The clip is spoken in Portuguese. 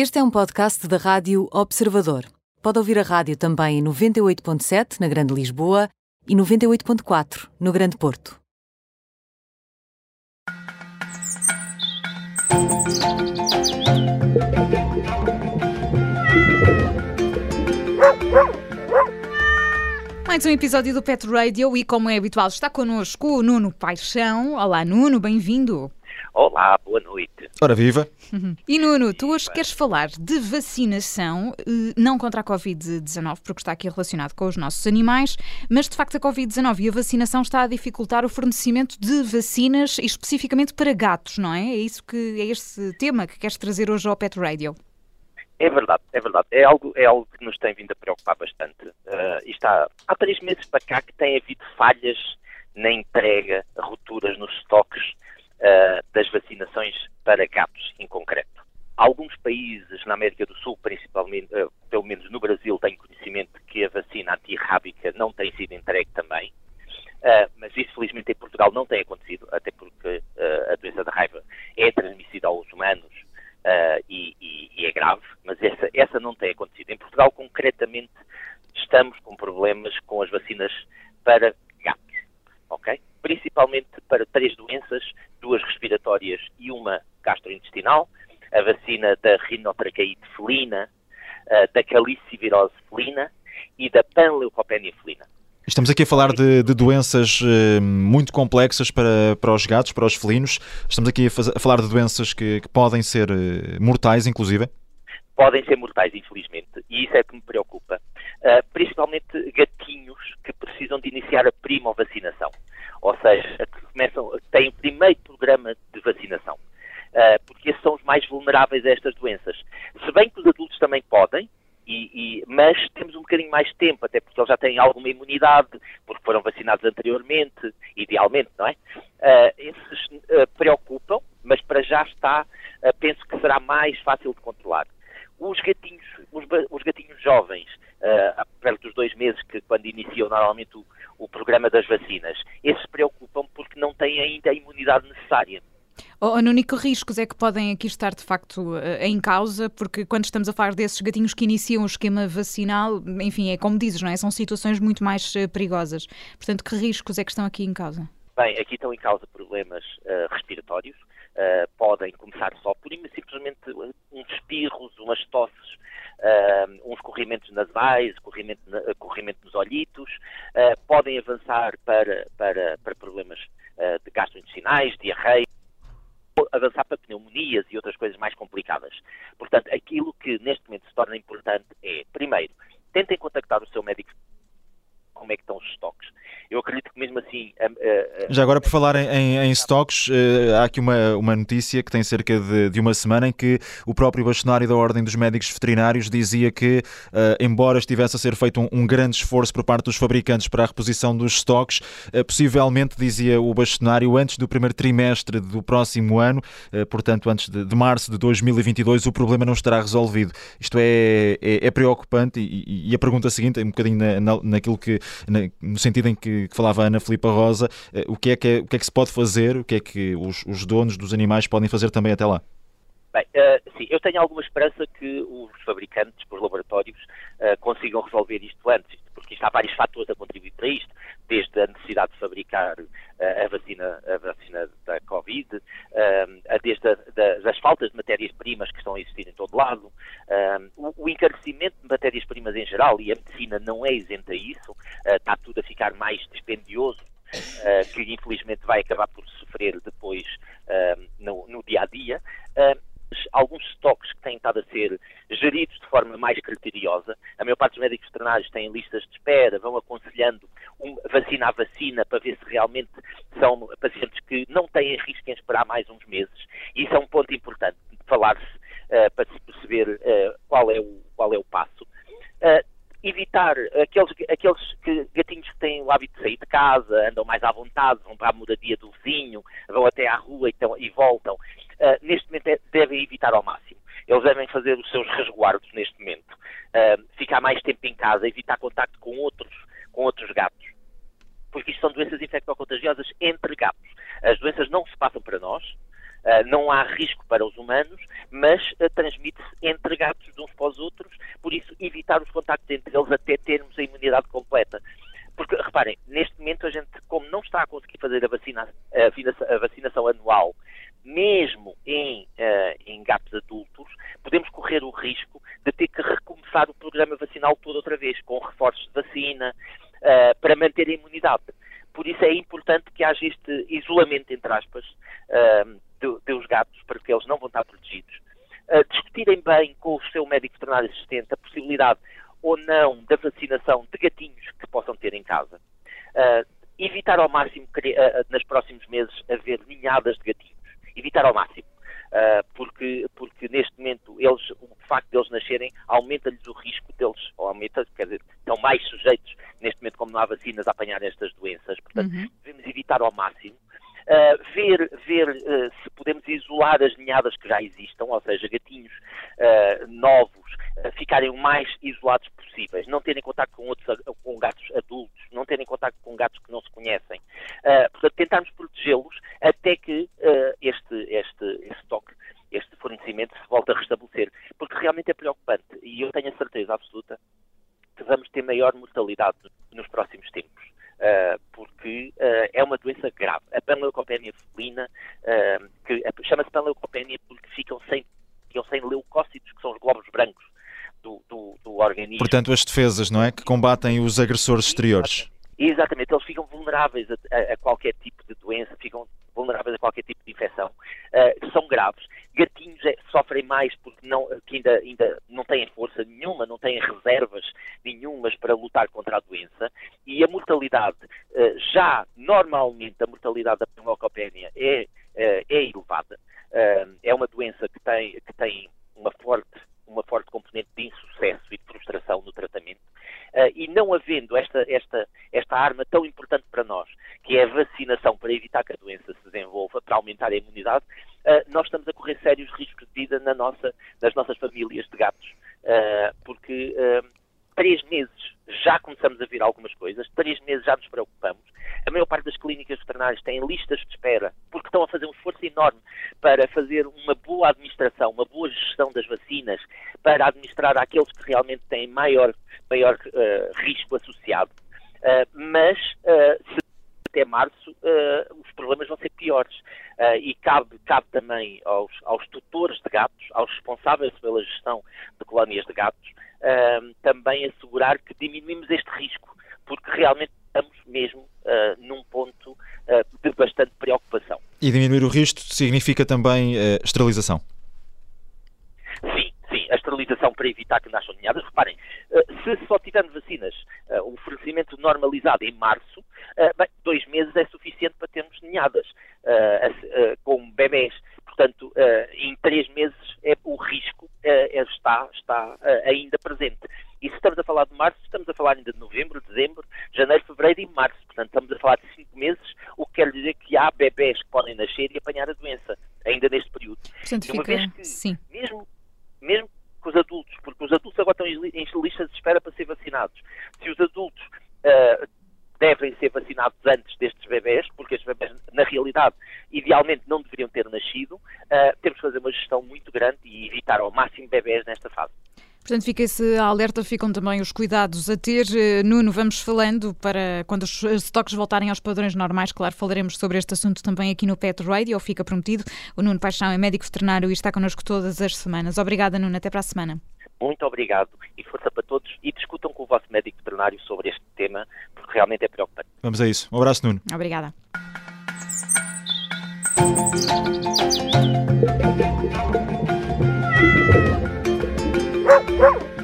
Este é um podcast da Rádio Observador. Pode ouvir a rádio também em 98.7 na Grande Lisboa e 98.4 no Grande Porto. Mais um episódio do Pet Radio e, como é habitual, está connosco o Nuno Paixão. Olá, Nuno, bem-vindo. Olá, boa noite. Ora viva! E Nuno, tu hoje queres falar de vacinação, eh, não contra a Covid-19, porque está aqui relacionado com os nossos animais, mas de facto a Covid-19 e a vacinação está a dificultar o fornecimento de vacinas, especificamente para gatos, não é? É isso que é este tema que queres trazer hoje ao Pet Radio. É verdade, é verdade. É algo, é algo que nos tem vindo a preocupar bastante. Uh, está, há três meses para cá que tem havido falhas na entrega, rupturas nos estoques uh, das vacinações para gatos em concreto. Alguns países na América do Sul, principalmente, uh, pelo menos no Brasil, têm conhecimento que a vacina antirrábica não tem sido entregue também. Uh, mas isso, felizmente, em Portugal não tem acontecido, até porque a doença da raiva é transmissível aos humanos uh, e, e, e, é grave, mas essa, essa não tem acontecido. Em Portugal, concretamente, estamos com problemas com as vacinas para gatos, ok? Principalmente para três doenças, duas respiratórias e uma gastrointestinal, a vacina da rinotraqueite felina, da calicivirose felina e da panleucopenia felina. Estamos aqui a falar de, de doenças uh, muito complexas para, para os gatos, para os felinos. Estamos aqui a, a falar de doenças que, que podem ser uh, mortais, inclusive. Podem ser mortais, infelizmente, e isso é que me preocupa. Uh, principalmente gatinhos que precisam de iniciar a prima vacinação, ou seja, que começam, têm o primeiro programa de vacinação, porque esses são os mais vulneráveis a estas doenças. Se bem que os adultos também podem, e, e, mas temos um bocadinho mais de tempo, até porque eles já têm alguma imunidade, porque foram vacinados anteriormente, idealmente, não é? Uh, esses uh, preocupam, mas para já está, uh, penso que será mais fácil de controlar. Os gatinhos, os, os gatinhos jovens, perto dos dois meses que quando iniciam normalmente o, o programa das vacinas, esses preocupam porque não têm ainda a imunidade necessária. Oh, Nuno, que riscos é que podem aqui estar de facto eh, em causa? Porque quando estamos a falar desses gatinhos que iniciam o esquema vacinal, enfim, é como dizes, não é? São situações muito mais uh, perigosas. Portanto, que riscos é que estão aqui em causa? Bem, aqui estão em causa problemas uh, respiratórios. Uh, podem começar só por simplesmente uns espirros, umas tosses, uns corrimentos nasais, corrimento, corrimento nos olhitos. podem avançar para, para, para problemas de gastrointestinais, diarreia avançar para pneumonias e outras coisas mais complicadas. Portanto, aquilo que neste momento se torna importante é, primeiro, tentem contactar o seu médico como é que estão os estoques. Eu acredito que mesmo assim. Já agora, por falar em, em estoques, uh, há aqui uma, uma notícia que tem cerca de, de, uma semana em que o próprio bastonário da Ordem dos Médicos Veterinários dizia que, uh, embora estivesse a ser feito um, um, grande esforço por parte dos fabricantes para a reposição dos estoques, uh, possivelmente, dizia o bastonário, antes do primeiro trimestre do próximo ano, portanto, antes de, de, março de 2022, o problema não estará resolvido. Isto é, é, é preocupante e, e, a pergunta seguinte, é um bocadinho na, na, naquilo que, na, no sentido em que que, falava a Ana Filipa Rosa, eh, o que, é que, é, o que é que se pode fazer, o que é que os, os donos dos animais podem fazer também até lá? Bem, uh, sim, eu tenho alguma esperança que os fabricantes, os laboratórios, uh, consigam resolver isto antes, porque isto há vários fatores a contribuir para isto, desde a necessidade de fabricar uh, a, vacina, a vacina da Covid, desde a, da, das faltas de matérias-primas que estão a existir em todo lado, o, o, encarecimento de matérias-primas em geral, e a medicina não é isenta isso, está tudo a ficar mais dispendioso, que infelizmente vai acabar por sofrer depois no, no, dia a dia alguns estoques que têm estado a ser geridos de forma mais criteriosa. A maior parte dos médicos veterinários têm listas de espera, vão aconselhando um, vacina a vacina para ver se realmente são pacientes que não têm risco em esperar mais uns meses. Isso é um ponto importante de falar-se uh, para se perceber uh, qual, é o, qual é o passo. Uh, evitar aqueles, aqueles que, gatinhos que têm o hábito de sair de casa, andam mais à vontade, vão para a moradia do vizinho, vão até à rua e, voltam. Uh, neste momento é, devem evitar ao máximo. Eles devem fazer os seus resguardos neste momento. Uh, ficar mais tempo em casa, evitar contacto com outros, com outros gatos. Porque isto são doenças infectocontagiosas entre gatos. As doenças não se passam para nós, não há risco para os humanos, mas uh, transmite-se entre evitar os contactos entre eles até termos a imunidade completa. Porque, reparem, neste momento a gente, como não está a conseguir fazer a, vacina, a vacinação anual, mesmo em, uh, em gatos adultos, podemos correr o risco de ter que recomeçar o programa vacinal todo outra vez, com reforços de vacina, para manter a imunidade. Por isso é importante que haja este isolamento, entre aspas, de, de os gatos, para que eles não vão estar protegidos. discutirem bem com o seu médico veterinário assistente a possibilidade ou não da vacinação de gatinhos que possam ter em casa. Uh, evitar ao máximo, uh, nos próximos meses, haver ninhadas de gatinhos. Evitar ao máximo. Uh, porque, porque neste momento eles, o facto de eles nascerem aumenta-lhes o risco deles, ou aumenta, quer dizer, estão mais sujeitos neste momento, como não há vacinas, a apanhar estas doenças. Portanto, uhum. devemos evitar ao máximo. Uh, ver, ver uh, se podemos isolar as ninhadas que já existam, ou seja, gatinhos uh, novos ficarem o mais isolados possíveis, não terem contato com outros com gatos adultos, não terem contato com gatos que não se conhecem. portanto, tentarmos protegê-los até que este, este, este toque, este fornecimento se volte a restabelecer, porque realmente é preocupante e eu tenho a certeza absoluta que vamos ter maior mortalidade nos próximos tempos. Uh, porque uh, é uma doença grave. A panleucopenia felina, uh, que chama-se panleucopenia porque ficam sem, ficam sem leucócitos, que são os glóbulos brancos do, do, do, organismo. Portanto, as defesas, não é? Que combatem os agressores exteriores. Exatamente, eles ficam vulneráveis a, a, a qualquer tipo de doença, ficam vulneráveis a qualquer tipo de infecção. são graves. Gatinhos é, sofrem mais porque não, que ainda, ainda não têm força nenhuma, não têm reservas nenhumas para lutar contra a doença e a mortalidade, uh, já normalmente a mortalidade da pneumocopénia é, uh, é elevada. Uh, é uma doença que tem, que tem uma forte uma forte componente de insucesso e de frustração no tratamento. E não havendo esta, esta, esta arma tão importante para nós, que é a vacinação para evitar que a doença se desenvolva, para aumentar a imunidade, uh, nós estamos a correr sérios riscos de vida na nossa, nas nossas famílias de gatos, uh, porque uh, três meses já começamos a ver algumas coisas, três meses já nos preocupamos. A maior parte das clínicas veterinárias têm listas de espera, porque estão a fazer um esforço enorme para fazer uma boa administração, uma boa gestão das vacinas, para administrar aqueles que realmente têm maior, maior uh, risco associado. Uh, mas, uh, se até março uh, os problemas vão ser piores. Uh, e cabe, também aos, aos, tutores de gatos, aos responsáveis pela gestão de colónias de gatos, uh, também assegurar que diminuímos este risco, porque realmente estamos mesmo num ponto de bastante preocupação. E diminuir o risco significa também esterilização? Sim, sim, a esterilização para evitar que nasçam ninhadas. Reparem, se só tivermos vacinas, o fornecimento normalizado em março, uh, bem, dois meses é suficiente para termos ninhadas uh, com bebés. Portanto, em três meses é, o risco está, está ainda presente. E se estamos a falar de março, estamos a falar ainda de novembro, dezembro, janeiro, fevereiro e março. Portanto, estamos a falar de cinco meses, o que quer dizer que há bebés que podem nascer e apanhar a doença, ainda neste período. Portanto, fica... que, sim. Mesmo, mesmo com os adultos, porque os adultos agora estão em listas de espera para ser vacinados. Se os adultos uh, devem ser vacinados antes destes bebés, porque estes bebés, na realidade, idealmente não deveriam ter nascido. Uh, temos que fazer uma gestão muito grande e evitar ao máximo bebés nesta fase. Portanto, fica esse alerta, ficam também os cuidados a ter. Eh, Nuno, vamos falando para quando os estoques voltarem aos padrões normais, claro, falaremos sobre este assunto também aqui no Pet Radio, fica prometido. O Nuno Paixão é médico veterinário e está connosco todas as semanas. Obrigada, Nuno, até para a semana. Muito obrigado e força para todos e discutam com o vosso médico veterinário sobre este tema, porque realmente é preocupante. Vamos a isso. Um abraço, Nuno. Obrigada. Woo!